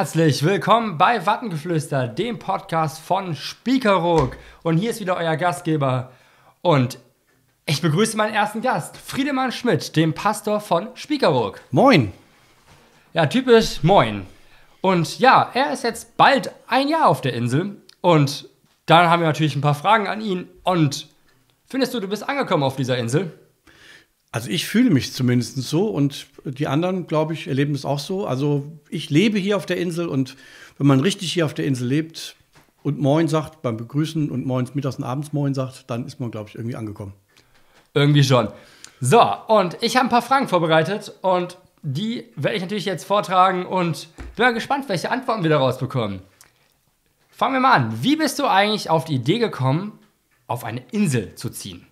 Herzlich willkommen bei Wattengeflüster, dem Podcast von Spiekeroog. Und hier ist wieder euer Gastgeber. Und ich begrüße meinen ersten Gast, Friedemann Schmidt, dem Pastor von Spiekeroog. Moin. Ja, typisch moin. Und ja, er ist jetzt bald ein Jahr auf der Insel. Und dann haben wir natürlich ein paar Fragen an ihn. Und findest du, du bist angekommen auf dieser Insel? Also ich fühle mich zumindest so und die anderen, glaube ich, erleben es auch so. Also ich lebe hier auf der Insel und wenn man richtig hier auf der Insel lebt und Moin sagt beim Begrüßen und Moins mittags und abends Moin sagt, dann ist man, glaube ich, irgendwie angekommen. Irgendwie schon. So, und ich habe ein paar Fragen vorbereitet und die werde ich natürlich jetzt vortragen und bin mal gespannt, welche Antworten wir daraus bekommen. Fangen wir mal an. Wie bist du eigentlich auf die Idee gekommen, auf eine Insel zu ziehen?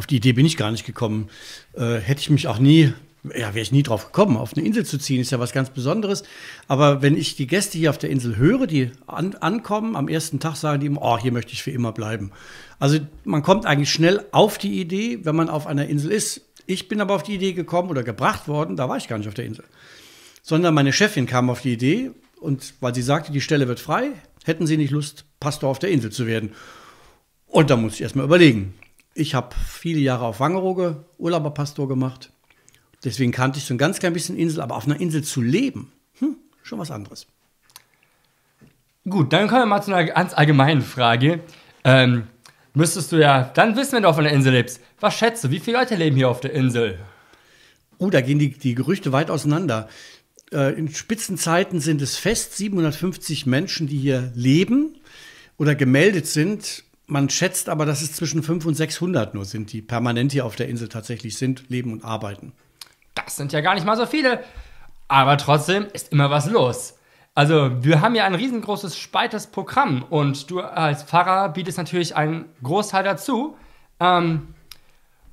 Auf die Idee bin ich gar nicht gekommen. Äh, hätte ich mich auch nie, ja, wäre ich nie drauf gekommen, auf eine Insel zu ziehen, ist ja was ganz Besonderes. Aber wenn ich die Gäste hier auf der Insel höre, die an, ankommen, am ersten Tag sagen die immer, oh, hier möchte ich für immer bleiben. Also man kommt eigentlich schnell auf die Idee, wenn man auf einer Insel ist. Ich bin aber auf die Idee gekommen oder gebracht worden, da war ich gar nicht auf der Insel. Sondern meine Chefin kam auf die Idee und weil sie sagte, die Stelle wird frei, hätten sie nicht Lust, Pastor auf der Insel zu werden. Und da muss ich erstmal überlegen. Ich habe viele Jahre auf Wangerooge Urlauberpastor gemacht. Deswegen kannte ich so ein ganz klein bisschen Insel, aber auf einer Insel zu leben, hm, schon was anderes. Gut, dann kommen wir mal zu einer ganz allgemeinen Frage. Ähm, müsstest du ja dann wissen, wenn du auf einer Insel lebst. Was schätzt du, wie viele Leute leben hier auf der Insel? Oh, da gehen die, die Gerüchte weit auseinander. Äh, in Spitzenzeiten sind es fest 750 Menschen, die hier leben oder gemeldet sind. Man schätzt aber, dass es zwischen 500 und 600 nur sind, die permanent hier auf der Insel tatsächlich sind, leben und arbeiten. Das sind ja gar nicht mal so viele. Aber trotzdem ist immer was los. Also, wir haben ja ein riesengroßes, spaltes Programm und du als Pfarrer bietest natürlich einen Großteil dazu. Ähm,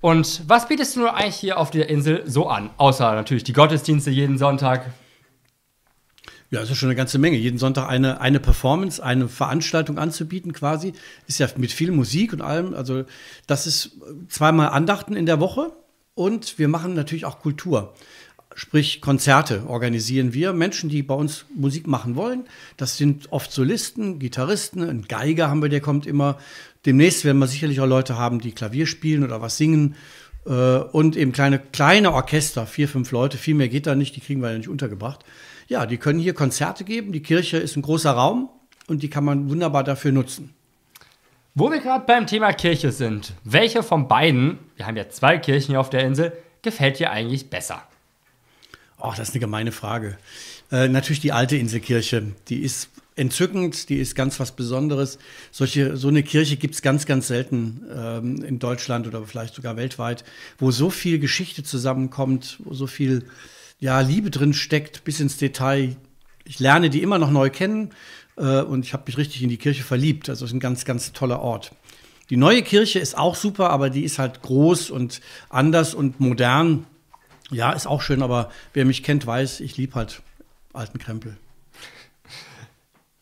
und was bietest du nur eigentlich hier auf der Insel so an? Außer natürlich die Gottesdienste jeden Sonntag. Ja, das ist schon eine ganze Menge. Jeden Sonntag eine, eine Performance, eine Veranstaltung anzubieten quasi. Ist ja mit viel Musik und allem. Also das ist zweimal Andachten in der Woche und wir machen natürlich auch Kultur. Sprich, Konzerte organisieren wir. Menschen, die bei uns Musik machen wollen. Das sind oft Solisten, Gitarristen, ein Geiger haben wir, der kommt immer. Demnächst werden wir sicherlich auch Leute haben, die Klavier spielen oder was singen. Äh, und eben kleine, kleine Orchester, vier, fünf Leute. Viel mehr geht da nicht, die kriegen wir ja nicht untergebracht ja, die können hier Konzerte geben. Die Kirche ist ein großer Raum und die kann man wunderbar dafür nutzen. Wo wir gerade beim Thema Kirche sind, welche von beiden, wir haben ja zwei Kirchen hier auf der Insel, gefällt dir eigentlich besser? Ach, das ist eine gemeine Frage. Äh, natürlich die alte Inselkirche. Die ist entzückend, die ist ganz was Besonderes. Solche, so eine Kirche gibt es ganz, ganz selten ähm, in Deutschland oder vielleicht sogar weltweit, wo so viel Geschichte zusammenkommt, wo so viel ja, Liebe drin steckt, bis ins Detail. Ich lerne die immer noch neu kennen äh, und ich habe mich richtig in die Kirche verliebt. Also es ist ein ganz, ganz toller Ort. Die neue Kirche ist auch super, aber die ist halt groß und anders und modern. Ja, ist auch schön, aber wer mich kennt, weiß, ich liebe halt alten Krempel.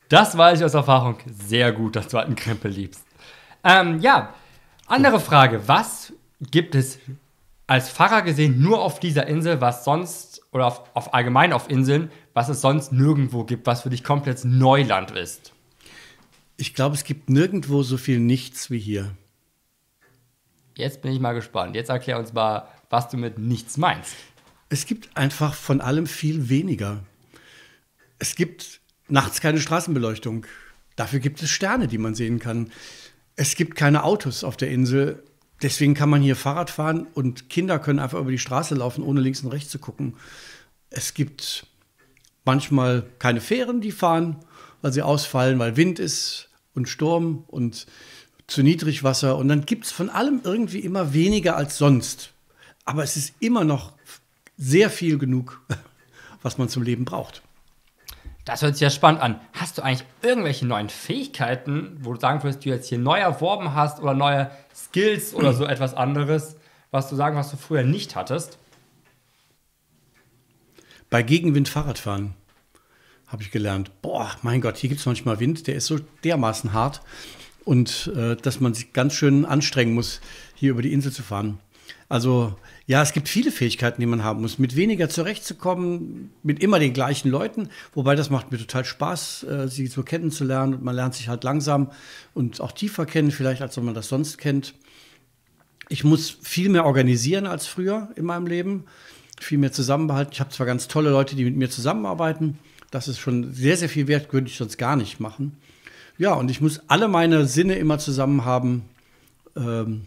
Das weiß ich aus Erfahrung sehr gut, dass du alten Krempel liebst. Ähm, ja, andere Frage. Was gibt es als Pfarrer gesehen nur auf dieser Insel, was sonst oder auf, auf allgemein auf Inseln, was es sonst nirgendwo gibt, was für dich komplett Neuland ist? Ich glaube, es gibt nirgendwo so viel Nichts wie hier. Jetzt bin ich mal gespannt. Jetzt erklär uns mal, was du mit nichts meinst. Es gibt einfach von allem viel weniger. Es gibt nachts keine Straßenbeleuchtung. Dafür gibt es Sterne, die man sehen kann. Es gibt keine Autos auf der Insel. Deswegen kann man hier Fahrrad fahren und Kinder können einfach über die Straße laufen, ohne links und rechts zu gucken. Es gibt manchmal keine Fähren, die fahren, weil sie ausfallen, weil Wind ist und Sturm und zu niedrig Wasser. Und dann gibt es von allem irgendwie immer weniger als sonst. Aber es ist immer noch sehr viel genug, was man zum Leben braucht. Das hört sich ja spannend an. Hast du eigentlich irgendwelche neuen Fähigkeiten, wo du sagen würdest, du jetzt hier neu erworben hast oder neue Skills oder so etwas anderes, was du sagen, was du früher nicht hattest? Bei Gegenwind Fahrradfahren habe ich gelernt. Boah, mein Gott, hier gibt es manchmal Wind, der ist so dermaßen hart und äh, dass man sich ganz schön anstrengen muss, hier über die Insel zu fahren. Also ja, es gibt viele Fähigkeiten, die man haben muss. Mit weniger zurechtzukommen, mit immer den gleichen Leuten. Wobei das macht mir total Spaß, äh, sie so kennenzulernen. Und man lernt sich halt langsam und auch tiefer kennen, vielleicht als wenn man das sonst kennt. Ich muss viel mehr organisieren als früher in meinem Leben. Viel mehr zusammenbehalten. Ich habe zwar ganz tolle Leute, die mit mir zusammenarbeiten. Das ist schon sehr, sehr viel wert, könnte ich sonst gar nicht machen. Ja, und ich muss alle meine Sinne immer zusammen haben. Ähm,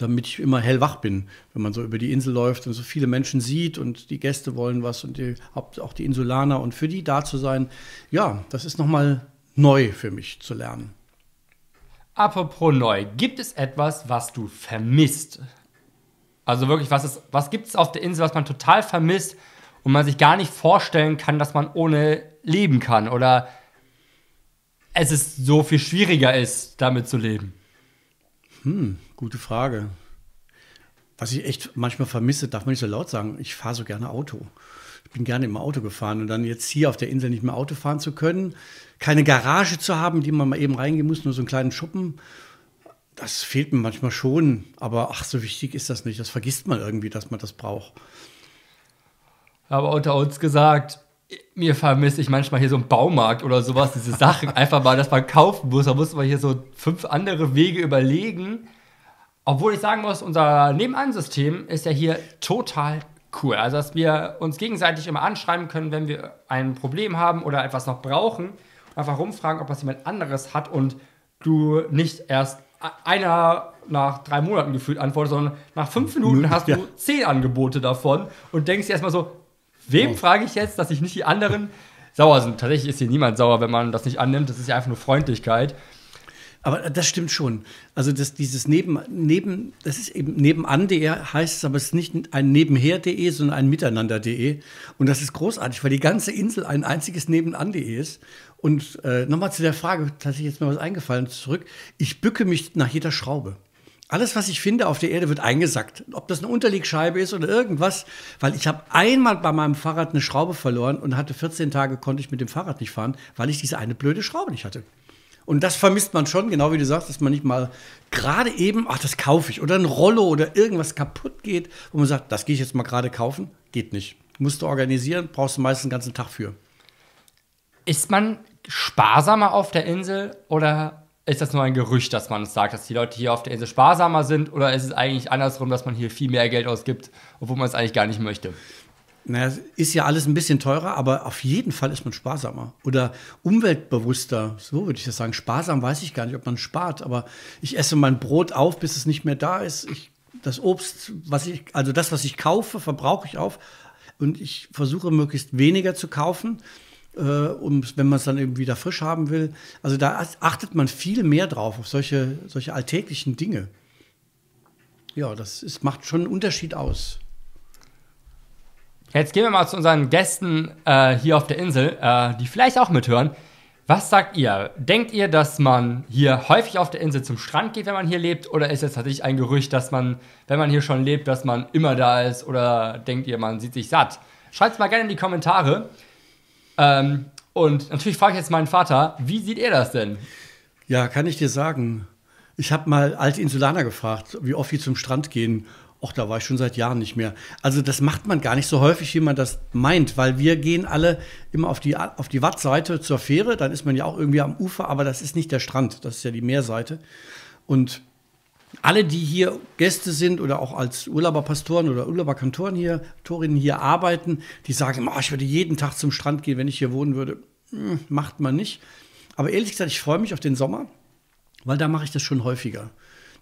damit ich immer hellwach bin, wenn man so über die Insel läuft und so viele Menschen sieht und die Gäste wollen was und die, auch die Insulaner und für die da zu sein, ja, das ist nochmal neu für mich zu lernen. Apropos neu, gibt es etwas, was du vermisst? Also wirklich, was, was gibt es auf der Insel, was man total vermisst und man sich gar nicht vorstellen kann, dass man ohne leben kann oder es ist so viel schwieriger ist, damit zu leben? Hm, gute Frage. Was ich echt manchmal vermisse, darf man nicht so laut sagen, ich fahre so gerne Auto. Ich bin gerne im Auto gefahren und dann jetzt hier auf der Insel nicht mehr Auto fahren zu können, keine Garage zu haben, die man mal eben reingehen muss, nur so einen kleinen Schuppen, das fehlt mir manchmal schon. Aber ach, so wichtig ist das nicht. Das vergisst man irgendwie, dass man das braucht. Aber unter uns gesagt, mir vermisse ich manchmal hier so einen Baumarkt oder sowas, diese Sachen einfach mal, dass man kaufen muss. Da muss man hier so fünf andere Wege überlegen. Obwohl ich sagen muss, unser Nebenan-System ist ja hier total cool. Also, dass wir uns gegenseitig immer anschreiben können, wenn wir ein Problem haben oder etwas noch brauchen. Einfach rumfragen, ob das jemand anderes hat und du nicht erst einer nach drei Monaten gefühlt antwortest, sondern nach fünf Minuten hast du ja. zehn Angebote davon und denkst dir erstmal so, Wem oh. frage ich jetzt, dass sich nicht die anderen sauer sind? Tatsächlich ist hier niemand sauer, wenn man das nicht annimmt. Das ist ja einfach nur Freundlichkeit. Aber das stimmt schon. Also das, dieses neben, neben, das ist eben nebenan.de heißt es, aber es ist nicht ein nebenher.de, sondern ein miteinander.de. Und das ist großartig, weil die ganze Insel ein einziges nebenan.de ist. Und äh, nochmal zu der Frage, tatsächlich jetzt mal was eingefallen zurück. Ich bücke mich nach jeder Schraube. Alles, was ich finde auf der Erde, wird eingesackt. Ob das eine Unterlegscheibe ist oder irgendwas. Weil ich habe einmal bei meinem Fahrrad eine Schraube verloren und hatte 14 Tage, konnte ich mit dem Fahrrad nicht fahren, weil ich diese eine blöde Schraube nicht hatte. Und das vermisst man schon, genau wie du sagst, dass man nicht mal gerade eben, ach, das kaufe ich. Oder ein Rollo oder irgendwas kaputt geht, wo man sagt, das gehe ich jetzt mal gerade kaufen. Geht nicht. Musst du organisieren, brauchst du meistens den ganzen Tag für. Ist man sparsamer auf der Insel oder ist das nur ein Gerücht, dass man sagt, dass die Leute hier auf der Insel sparsamer sind? Oder ist es eigentlich andersrum, dass man hier viel mehr Geld ausgibt, obwohl man es eigentlich gar nicht möchte? Naja, ist ja alles ein bisschen teurer, aber auf jeden Fall ist man sparsamer oder umweltbewusster. So würde ich das sagen. Sparsam weiß ich gar nicht, ob man spart, aber ich esse mein Brot auf, bis es nicht mehr da ist. Ich, das Obst, was ich, also das, was ich kaufe, verbrauche ich auf und ich versuche möglichst weniger zu kaufen äh, um, wenn man es dann eben wieder frisch haben will. Also da achtet man viel mehr drauf, auf solche, solche alltäglichen Dinge. Ja, das ist, macht schon einen Unterschied aus. Jetzt gehen wir mal zu unseren Gästen äh, hier auf der Insel, äh, die vielleicht auch mithören. Was sagt ihr? Denkt ihr, dass man hier häufig auf der Insel zum Strand geht, wenn man hier lebt? Oder ist es tatsächlich ein Gerücht, dass man, wenn man hier schon lebt, dass man immer da ist? Oder denkt ihr, man sieht sich satt? Schreibt es mal gerne in die Kommentare. Ähm, und natürlich frage ich jetzt meinen Vater, wie sieht er das denn? Ja, kann ich dir sagen. Ich habe mal alte Insulaner gefragt, wie oft die zum Strand gehen. Och, da war ich schon seit Jahren nicht mehr. Also das macht man gar nicht so häufig, wie man das meint, weil wir gehen alle immer auf die, auf die Wattseite zur Fähre, dann ist man ja auch irgendwie am Ufer, aber das ist nicht der Strand, das ist ja die Meerseite. Und alle, die hier Gäste sind oder auch als Urlauberpastoren oder Urlauberkantoren hier, Torinnen hier arbeiten, die sagen, oh, ich würde jeden Tag zum Strand gehen, wenn ich hier wohnen würde. Hm, macht man nicht. Aber ehrlich gesagt, ich freue mich auf den Sommer, weil da mache ich das schon häufiger,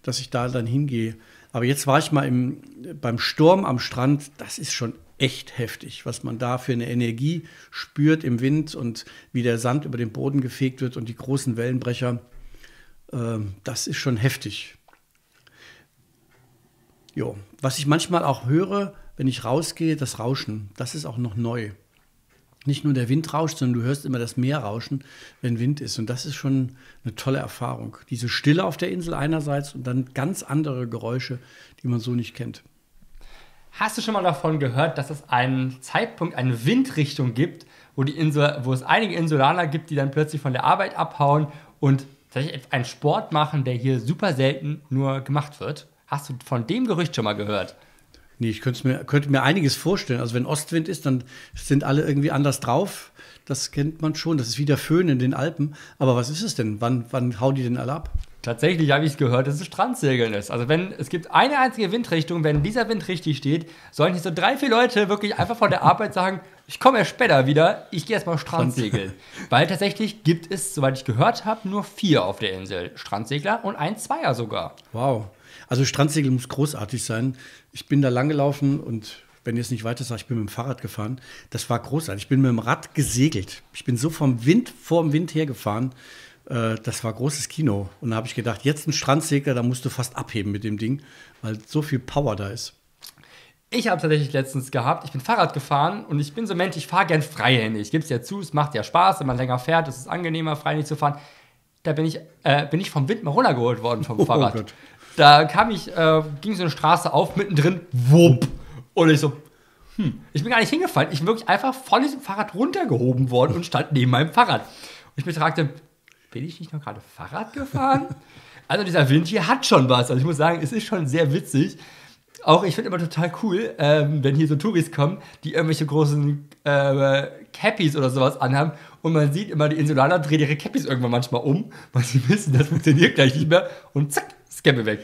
dass ich da dann hingehe. Aber jetzt war ich mal im, beim Sturm am Strand, das ist schon echt heftig, was man da für eine Energie spürt im Wind und wie der Sand über den Boden gefegt wird und die großen Wellenbrecher. Äh, das ist schon heftig. Jo. Was ich manchmal auch höre, wenn ich rausgehe, das Rauschen, das ist auch noch neu. Nicht nur der Wind rauscht, sondern du hörst immer das Meer rauschen, wenn Wind ist. Und das ist schon eine tolle Erfahrung. Diese Stille auf der Insel einerseits und dann ganz andere Geräusche, die man so nicht kennt. Hast du schon mal davon gehört, dass es einen Zeitpunkt, eine Windrichtung gibt, wo, die Insel, wo es einige Insulaner gibt, die dann plötzlich von der Arbeit abhauen und tatsächlich einen Sport machen, der hier super selten nur gemacht wird? Hast du von dem Gerücht schon mal gehört? Nee, ich könnte mir, könnte mir einiges vorstellen. Also wenn Ostwind ist, dann sind alle irgendwie anders drauf. Das kennt man schon. Das ist wie der Föhn in den Alpen. Aber was ist es denn? Wann, wann hauen die denn alle ab? Tatsächlich habe ich es gehört, dass es Strandsegeln ist. Also wenn es gibt eine einzige Windrichtung, wenn dieser Wind richtig steht, sollen hier so drei, vier Leute wirklich einfach von der Arbeit sagen, ich komme erst später wieder, ich gehe erstmal Strandsegeln. Weil tatsächlich gibt es, soweit ich gehört habe, nur vier auf der Insel. Strandsegler und ein Zweier sogar. Wow. Also Strandsegeln muss großartig sein. Ich bin da lang gelaufen und wenn ihr es nicht weiter sagt, ich bin mit dem Fahrrad gefahren. Das war großartig. Ich bin mit dem Rad gesegelt. Ich bin so vom Wind, vor dem Wind hergefahren. Äh, das war großes Kino. Und da habe ich gedacht, jetzt ein Strandsegler, da musst du fast abheben mit dem Ding, weil so viel Power da ist. Ich habe tatsächlich letztens gehabt, ich bin Fahrrad gefahren und ich bin so ein Mensch, ich fahre gern freihändig. Ich gebe es ja zu, es macht ja Spaß, wenn man länger fährt, es ist angenehmer, freihändig zu fahren. Da bin ich, äh, bin ich vom Wind mal runtergeholt worden vom Oh Fahrrad. Gott. Da kam ich, äh, ging so eine Straße auf, mittendrin, wupp. Und ich so, hm, ich bin gar nicht hingefallen. Ich bin wirklich einfach von diesem Fahrrad runtergehoben worden und stand neben meinem Fahrrad. Und ich betragte, bin ich nicht noch gerade Fahrrad gefahren? also dieser Wind hier hat schon was. Also ich muss sagen, es ist schon sehr witzig. Auch ich finde immer total cool, ähm, wenn hier so Touris kommen, die irgendwelche großen äh, Cappies oder sowas anhaben und man sieht immer, die Insulaner drehen ihre Cappies irgendwann manchmal um, weil sie wissen, das funktioniert gleich nicht mehr und zack, Cappy weg.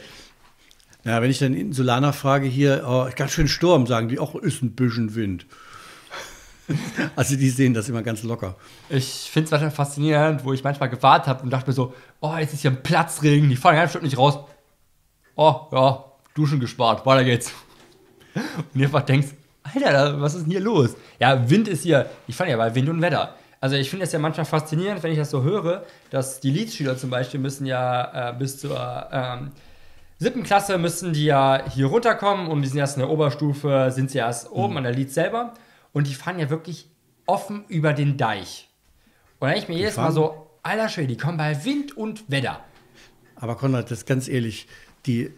Ja, wenn ich dann Insulaner frage hier, oh, ganz schön Sturm, sagen die, ach, ist ein bisschen Wind. also die sehen das immer ganz locker. Ich finde es manchmal faszinierend, wo ich manchmal gewartet habe und dachte mir so, oh, jetzt ist hier ein Platzregen, die fahren ja bestimmt nicht raus. Oh, ja, Duschen gespart, weiter geht's. Und ihr einfach denkst, Alter, was ist denn hier los? Ja, Wind ist hier, ich fand ja bei Wind und Wetter. Also ich finde es ja manchmal faszinierend, wenn ich das so höre, dass die Leadsschüler zum Beispiel müssen ja äh, bis zur ähm, siebten Klasse müssen die ja hier runterkommen und die sind erst in der Oberstufe, sind sie erst oben an der Lead selber und die fahren ja wirklich offen über den Deich. Und dann ich mir jedes Mal fahren- so, alter Schwede, die kommen bei Wind und Wetter. Aber Konrad, das ist ganz ehrlich, die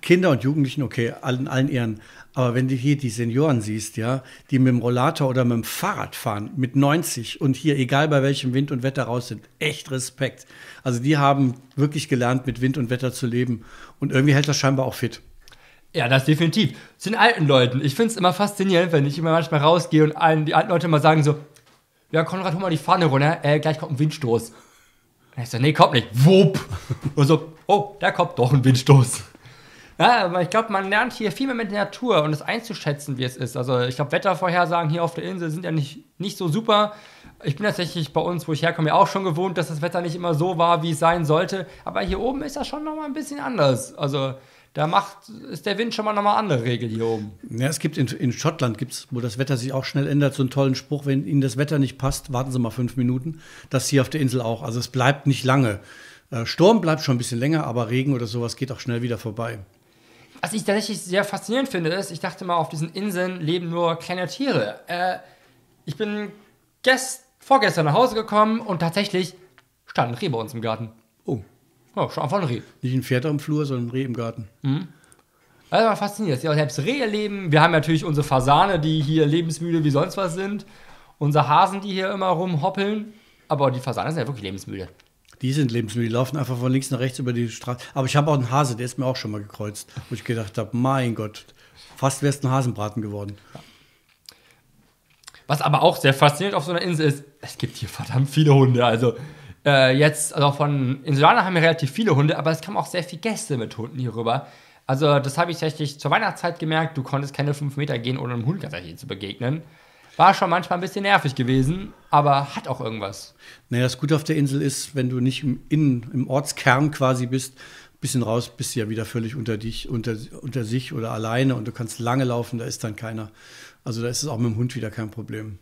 Kinder und Jugendlichen, okay, allen, allen Ehren, aber wenn du hier die Senioren siehst, ja, die mit dem Rollator oder mit dem Fahrrad fahren, mit 90 und hier, egal bei welchem Wind und Wetter raus sind, echt Respekt. Also die haben wirklich gelernt, mit Wind und Wetter zu leben. Und irgendwie hält das scheinbar auch fit. Ja, das definitiv. Zu den alten Leuten. Ich finde es immer faszinierend, wenn ich immer manchmal rausgehe und allen, die alten Leute mal sagen so, ja, Konrad, hol mal die Fahne runter, äh, gleich kommt ein Windstoß. Und ich so, nee, kommt nicht. Wupp. Und so, oh, da kommt doch ein Windstoß. Ja, aber ich glaube, man lernt hier viel mehr mit der Natur und es einzuschätzen, wie es ist. Also ich glaube, Wettervorhersagen hier auf der Insel sind ja nicht, nicht so super. Ich bin tatsächlich bei uns, wo ich herkomme, ja auch schon gewohnt, dass das Wetter nicht immer so war, wie es sein sollte. Aber hier oben ist das schon nochmal ein bisschen anders. Also da macht, ist der Wind schon mal nochmal andere Regel hier oben. Ja, es gibt in, in Schottland, gibt's, wo das Wetter sich auch schnell ändert, so einen tollen Spruch, wenn Ihnen das Wetter nicht passt, warten Sie mal fünf Minuten. Das hier auf der Insel auch. Also es bleibt nicht lange. Äh, Sturm bleibt schon ein bisschen länger, aber Regen oder sowas geht auch schnell wieder vorbei. Was ich tatsächlich sehr faszinierend finde, ist, ich dachte mal, auf diesen Inseln leben nur kleine Tiere. Äh, ich bin gest vorgestern nach Hause gekommen und tatsächlich stand ein Reh bei uns im Garten. Oh, Ja, schon einfach ein Reh. nicht ein Pferd am Flur, sondern ein Reh im Garten. Also war faszinierend, dass selbst Rehe leben. Wir haben natürlich unsere Fasane, die hier lebensmüde wie sonst was sind. Unsere Hasen, die hier immer rumhoppeln. Aber die Fasane sind ja wirklich lebensmüde. Die sind lebensmüde, die laufen einfach von links nach rechts über die Straße. Aber ich habe auch einen Hase, der ist mir auch schon mal gekreuzt, wo ich gedacht habe, mein Gott, fast wärst ein Hasenbraten geworden. Was aber auch sehr faszinierend auf so einer Insel ist, es gibt hier verdammt viele Hunde. Also äh, jetzt, also von Insulaner haben wir relativ viele Hunde, aber es kamen auch sehr viele Gäste mit Hunden hier rüber. Also das habe ich tatsächlich zur Weihnachtszeit gemerkt, du konntest keine fünf Meter gehen, ohne einem Hund tatsächlich zu begegnen. War schon manchmal ein bisschen nervig gewesen, aber hat auch irgendwas. Naja, das Gute auf der Insel ist, wenn du nicht im, Innen, im Ortskern quasi bist, bisschen raus, bist du ja wieder völlig unter dich, unter, unter sich oder alleine und du kannst lange laufen, da ist dann keiner. Also da ist es auch mit dem Hund wieder kein Problem.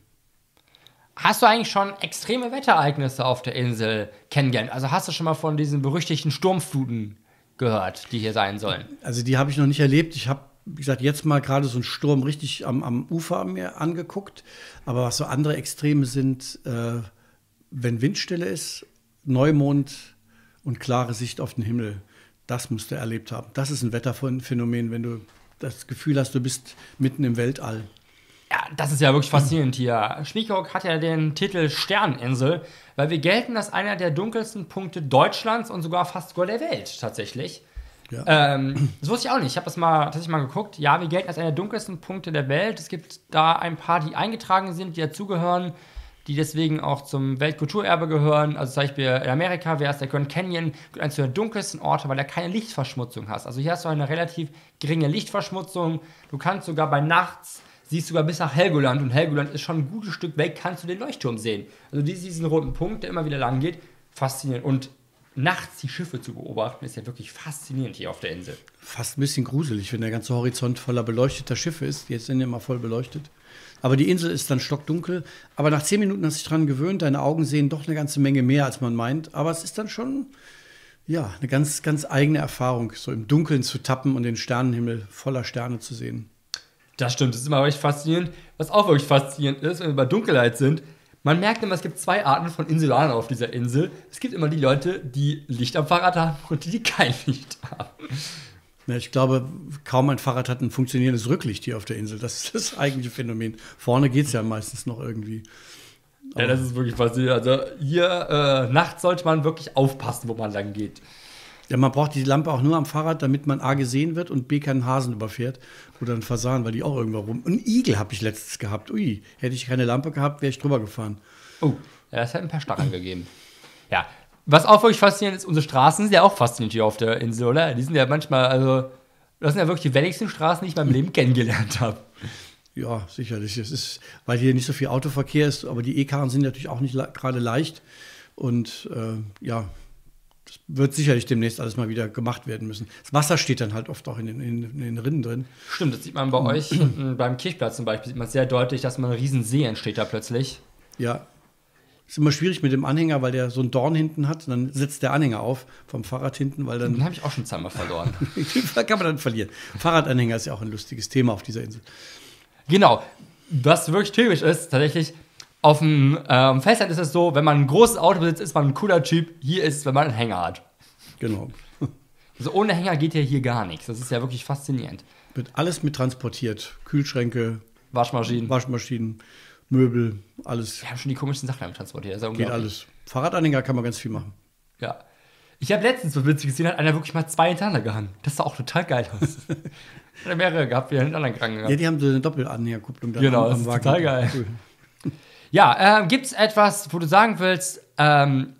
Hast du eigentlich schon extreme Wetterereignisse auf der Insel kennengelernt? Also hast du schon mal von diesen berüchtigten Sturmfluten gehört, die hier sein sollen? Also die habe ich noch nicht erlebt. Ich habe, wie gesagt, jetzt mal gerade so einen Sturm richtig am, am Ufer mir angeguckt. Aber was so andere Extreme sind, äh, wenn Windstille ist, Neumond und klare Sicht auf den Himmel, das musst du erlebt haben. Das ist ein Wetterphänomen, wenn du das Gefühl hast, du bist mitten im Weltall. Ja, das ist ja wirklich faszinierend hier. Spiekeroog hat ja den Titel Sterninsel, weil wir gelten als einer der dunkelsten Punkte Deutschlands und sogar fast sogar der Welt tatsächlich. Ja. Ähm, das wusste ich auch nicht. Ich habe das mal tatsächlich mal geguckt. Ja, wir gelten als einer der dunkelsten Punkte der Welt. Es gibt da ein paar, die eingetragen sind, die dazugehören, die deswegen auch zum Weltkulturerbe gehören. Also zum Beispiel in Amerika wäre es der Grand Canyon, eines der dunkelsten Orte, weil er keine Lichtverschmutzung hast. Also hier hast du eine relativ geringe Lichtverschmutzung. Du kannst sogar bei nachts siehst du sogar bis nach Helgoland und Helgoland ist schon ein gutes Stück weg, kannst du den Leuchtturm sehen. Also diesen roten Punkt, der immer wieder lang geht, faszinierend. Und nachts die Schiffe zu beobachten, ist ja wirklich faszinierend hier auf der Insel. Fast ein bisschen gruselig, wenn der ganze Horizont voller beleuchteter Schiffe ist. Jetzt sind ja immer voll beleuchtet. Aber die Insel ist dann stockdunkel. Aber nach zehn Minuten hast du dich dran gewöhnt. Deine Augen sehen doch eine ganze Menge mehr, als man meint. Aber es ist dann schon, ja, eine ganz, ganz eigene Erfahrung, so im Dunkeln zu tappen und den Sternenhimmel voller Sterne zu sehen. Das stimmt, das ist immer wirklich faszinierend. Was auch wirklich faszinierend ist, wenn wir bei Dunkelheit sind, man merkt immer, es gibt zwei Arten von Insulanern auf dieser Insel. Es gibt immer die Leute, die Licht am Fahrrad haben und die, die kein Licht haben. Ja, ich glaube, kaum ein Fahrrad hat ein funktionierendes Rücklicht hier auf der Insel. Das ist das eigentliche Phänomen. Vorne geht es ja meistens noch irgendwie. Aber ja, das ist wirklich faszinierend. Also hier äh, nachts sollte man wirklich aufpassen, wo man lang geht. Ja, man braucht die Lampe auch nur am Fahrrad, damit man A gesehen wird und B keinen Hasen überfährt oder einen Fasan, weil die auch irgendwo rum. Ein Igel habe ich letztens gehabt. Ui, hätte ich keine Lampe gehabt, wäre ich drüber gefahren. Oh, ja, es hat ein paar Stacheln gegeben. Ja, was auch wirklich faszinierend ist, unsere Straßen sind ja auch faszinierend hier auf der Insel, oder? Die sind ja manchmal, also, das sind ja wirklich die welligsten Straßen, die ich in meinem Leben kennengelernt habe. Ja, sicherlich. Es ist, weil hier nicht so viel Autoverkehr ist, aber die E-Karren sind natürlich auch nicht gerade leicht. Und äh, ja, das wird sicherlich demnächst alles mal wieder gemacht werden müssen. Das Wasser steht dann halt oft auch in den, in, in den Rinnen drin. Stimmt, das sieht man bei euch beim Kirchplatz zum Beispiel, sieht man sehr deutlich, dass man ein Riesensee entsteht da plötzlich. Ja. Ist immer schwierig mit dem Anhänger, weil der so einen Dorn hinten hat. Und dann sitzt der Anhänger auf vom Fahrrad hinten, weil dann. Den habe ich auch schon zweimal verloren. Kann man dann verlieren. Fahrradanhänger ist ja auch ein lustiges Thema auf dieser Insel. Genau. Was wirklich typisch ist, tatsächlich, auf dem ähm, Festland ist es so, wenn man ein großes Auto besitzt, ist man ein cooler Typ. Hier ist es, wenn man einen Hänger hat. Genau. Also ohne Hänger geht ja hier gar nichts. Das ist ja wirklich faszinierend. Wird alles mit transportiert. Kühlschränke, Waschmaschinen. Waschmaschinen, Möbel, alles. Wir haben schon die komischen Sachen damit transportiert. Das geht alles. Fahrradanhänger kann man ganz viel machen. Ja. Ich habe letztens so witzig gesehen, hat einer wirklich mal zwei hintereinander gehangen. Das sah auch total geil aus. hat er mehrere gehabt, wie er hintereinander gegangen Ja, die haben so eine Doppelanhängerkupplung da Genau, am, am das ist Wagen. total geil. Cool. Ja, äh, gibt es etwas, wo du sagen willst, ähm,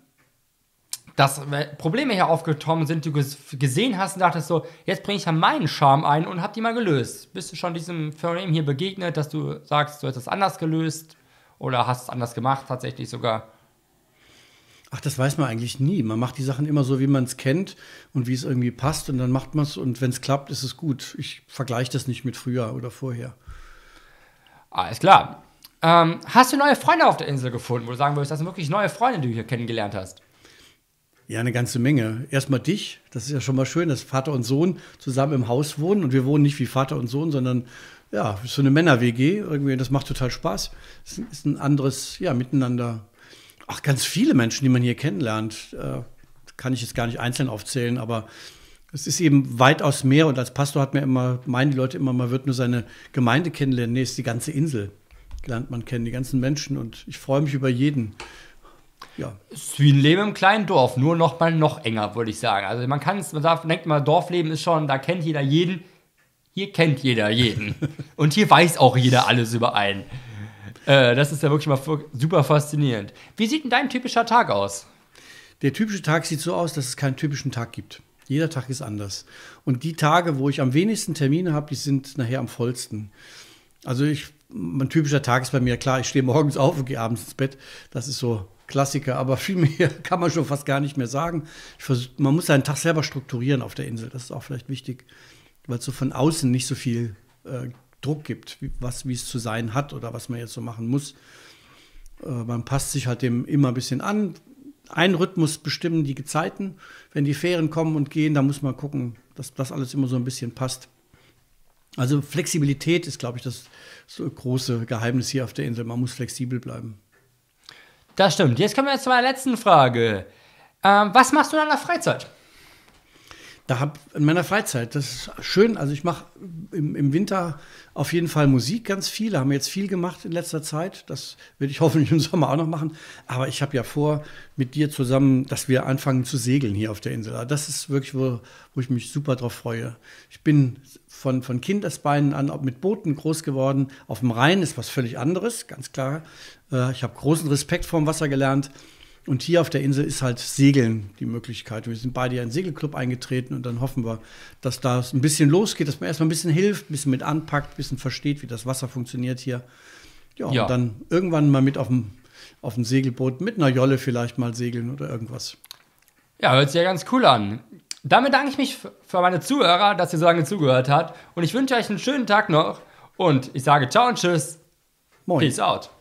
dass Probleme hier aufgekommen sind, die du gesehen hast und dachtest so, jetzt bringe ich ja meinen Charme ein und hab die mal gelöst. Bist du schon diesem Phänomen hier begegnet, dass du sagst, du hast es anders gelöst oder hast es anders gemacht tatsächlich sogar? Ach, das weiß man eigentlich nie. Man macht die Sachen immer so, wie man es kennt und wie es irgendwie passt und dann macht man es und wenn es klappt, ist es gut. Ich vergleiche das nicht mit früher oder vorher. Alles klar. Ähm, hast du neue Freunde auf der Insel gefunden, wo du sagen würdest, das sind wirklich neue Freunde, die du hier kennengelernt hast? Ja, eine ganze Menge. Erstmal dich. Das ist ja schon mal schön, dass Vater und Sohn zusammen im Haus wohnen. Und wir wohnen nicht wie Vater und Sohn, sondern ja, so eine Männer-WG. Irgendwie, das macht total Spaß. Es ist ein anderes, ja, Miteinander. Ach, ganz viele Menschen, die man hier kennenlernt. Äh, kann ich jetzt gar nicht einzeln aufzählen, aber es ist eben weitaus mehr. Und als Pastor hat mir immer, meinen die Leute immer, man wird nur seine Gemeinde kennenlernen. Nee, es ist die ganze Insel lernt man kennen, die ganzen Menschen. Und ich freue mich über jeden. Ja. Es ist wie ein Leben im kleinen Dorf, nur noch mal noch enger, würde ich sagen. Also man kann es, man darf, denkt mal, Dorfleben ist schon, da kennt jeder jeden. Hier kennt jeder jeden. Und hier weiß auch jeder alles über einen. Äh, das ist ja wirklich mal super faszinierend. Wie sieht denn dein typischer Tag aus? Der typische Tag sieht so aus, dass es keinen typischen Tag gibt. Jeder Tag ist anders. Und die Tage, wo ich am wenigsten Termine habe, die sind nachher am vollsten. Also ich ein typischer Tag ist bei mir klar, ich stehe morgens auf und gehe abends ins Bett. Das ist so Klassiker, aber viel mehr kann man schon fast gar nicht mehr sagen. Versuch, man muss seinen Tag selber strukturieren auf der Insel. Das ist auch vielleicht wichtig, weil es so von außen nicht so viel äh, Druck gibt, wie, es zu sein hat oder was man jetzt so machen muss. Äh, man passt sich halt dem immer ein bisschen an. Ein Rhythmus bestimmen die Gezeiten. Wenn die Ferien kommen und gehen, dann muss man gucken, dass das alles immer so ein bisschen passt. Also Flexibilität ist, glaube ich, das so große Geheimnis hier auf der Insel. Man muss flexibel bleiben. Das stimmt. Jetzt kommen wir zu meiner letzten Frage. Ähm, was machst du in deiner Freizeit? Da habe in meiner Freizeit, das ist schön. Also ich mache im, im, Winter auf jeden Fall Musik ganz viel. Haben wir jetzt viel gemacht in letzter Zeit. Das werde ich hoffentlich im Sommer auch noch machen. Aber ich habe ja vor, mit dir zusammen, dass wir anfangen zu segeln hier auf der Insel. Das ist wirklich, wo, wo ich mich super drauf freue. Ich bin von, von Kindesbeinen an mit Booten groß geworden. Auf dem Rhein ist was völlig anderes, ganz klar. Äh, ich habe großen Respekt vorm Wasser gelernt. Und hier auf der Insel ist halt Segeln die Möglichkeit. Wir sind beide in einen Segelclub eingetreten und dann hoffen wir, dass da ein bisschen losgeht, dass man erstmal ein bisschen hilft, ein bisschen mit anpackt, ein bisschen versteht, wie das Wasser funktioniert hier. Ja, ja. und dann irgendwann mal mit auf dem, auf dem Segelboot, mit einer Jolle vielleicht mal segeln oder irgendwas. Ja, hört sich ja ganz cool an. Damit danke ich mich für meine Zuhörer, dass ihr so lange zugehört habt. Und ich wünsche euch einen schönen Tag noch. Und ich sage ciao und tschüss. Moin. Peace out.